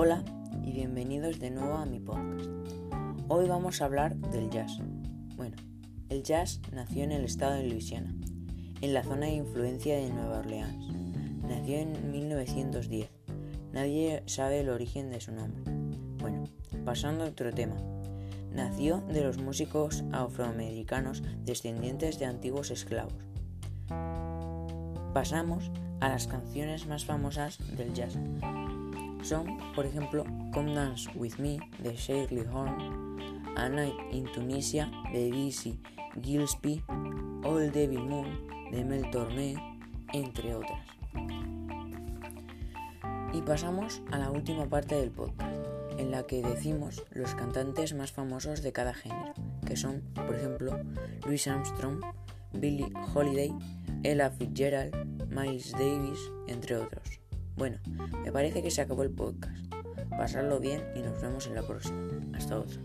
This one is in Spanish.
Hola y bienvenidos de nuevo a mi podcast. Hoy vamos a hablar del jazz. Bueno, el jazz nació en el estado de Luisiana, en la zona de influencia de Nueva Orleans. Nació en 1910. Nadie sabe el origen de su nombre. Bueno, pasando a otro tema. Nació de los músicos afroamericanos descendientes de antiguos esclavos. Pasamos a las canciones más famosas del jazz. Son, por ejemplo, Come Dance With Me de Shirley Horn, A Night in Tunisia de Dizzy Gillespie, Old Devil Moon de Mel Tormé, entre otras. Y pasamos a la última parte del podcast, en la que decimos los cantantes más famosos de cada género, que son, por ejemplo, Louis Armstrong, Billie Holiday, Ella Fitzgerald, Miles Davis, entre otros. Bueno, me parece que se acabó el podcast. Pasarlo bien y nos vemos en la próxima. Hasta otra.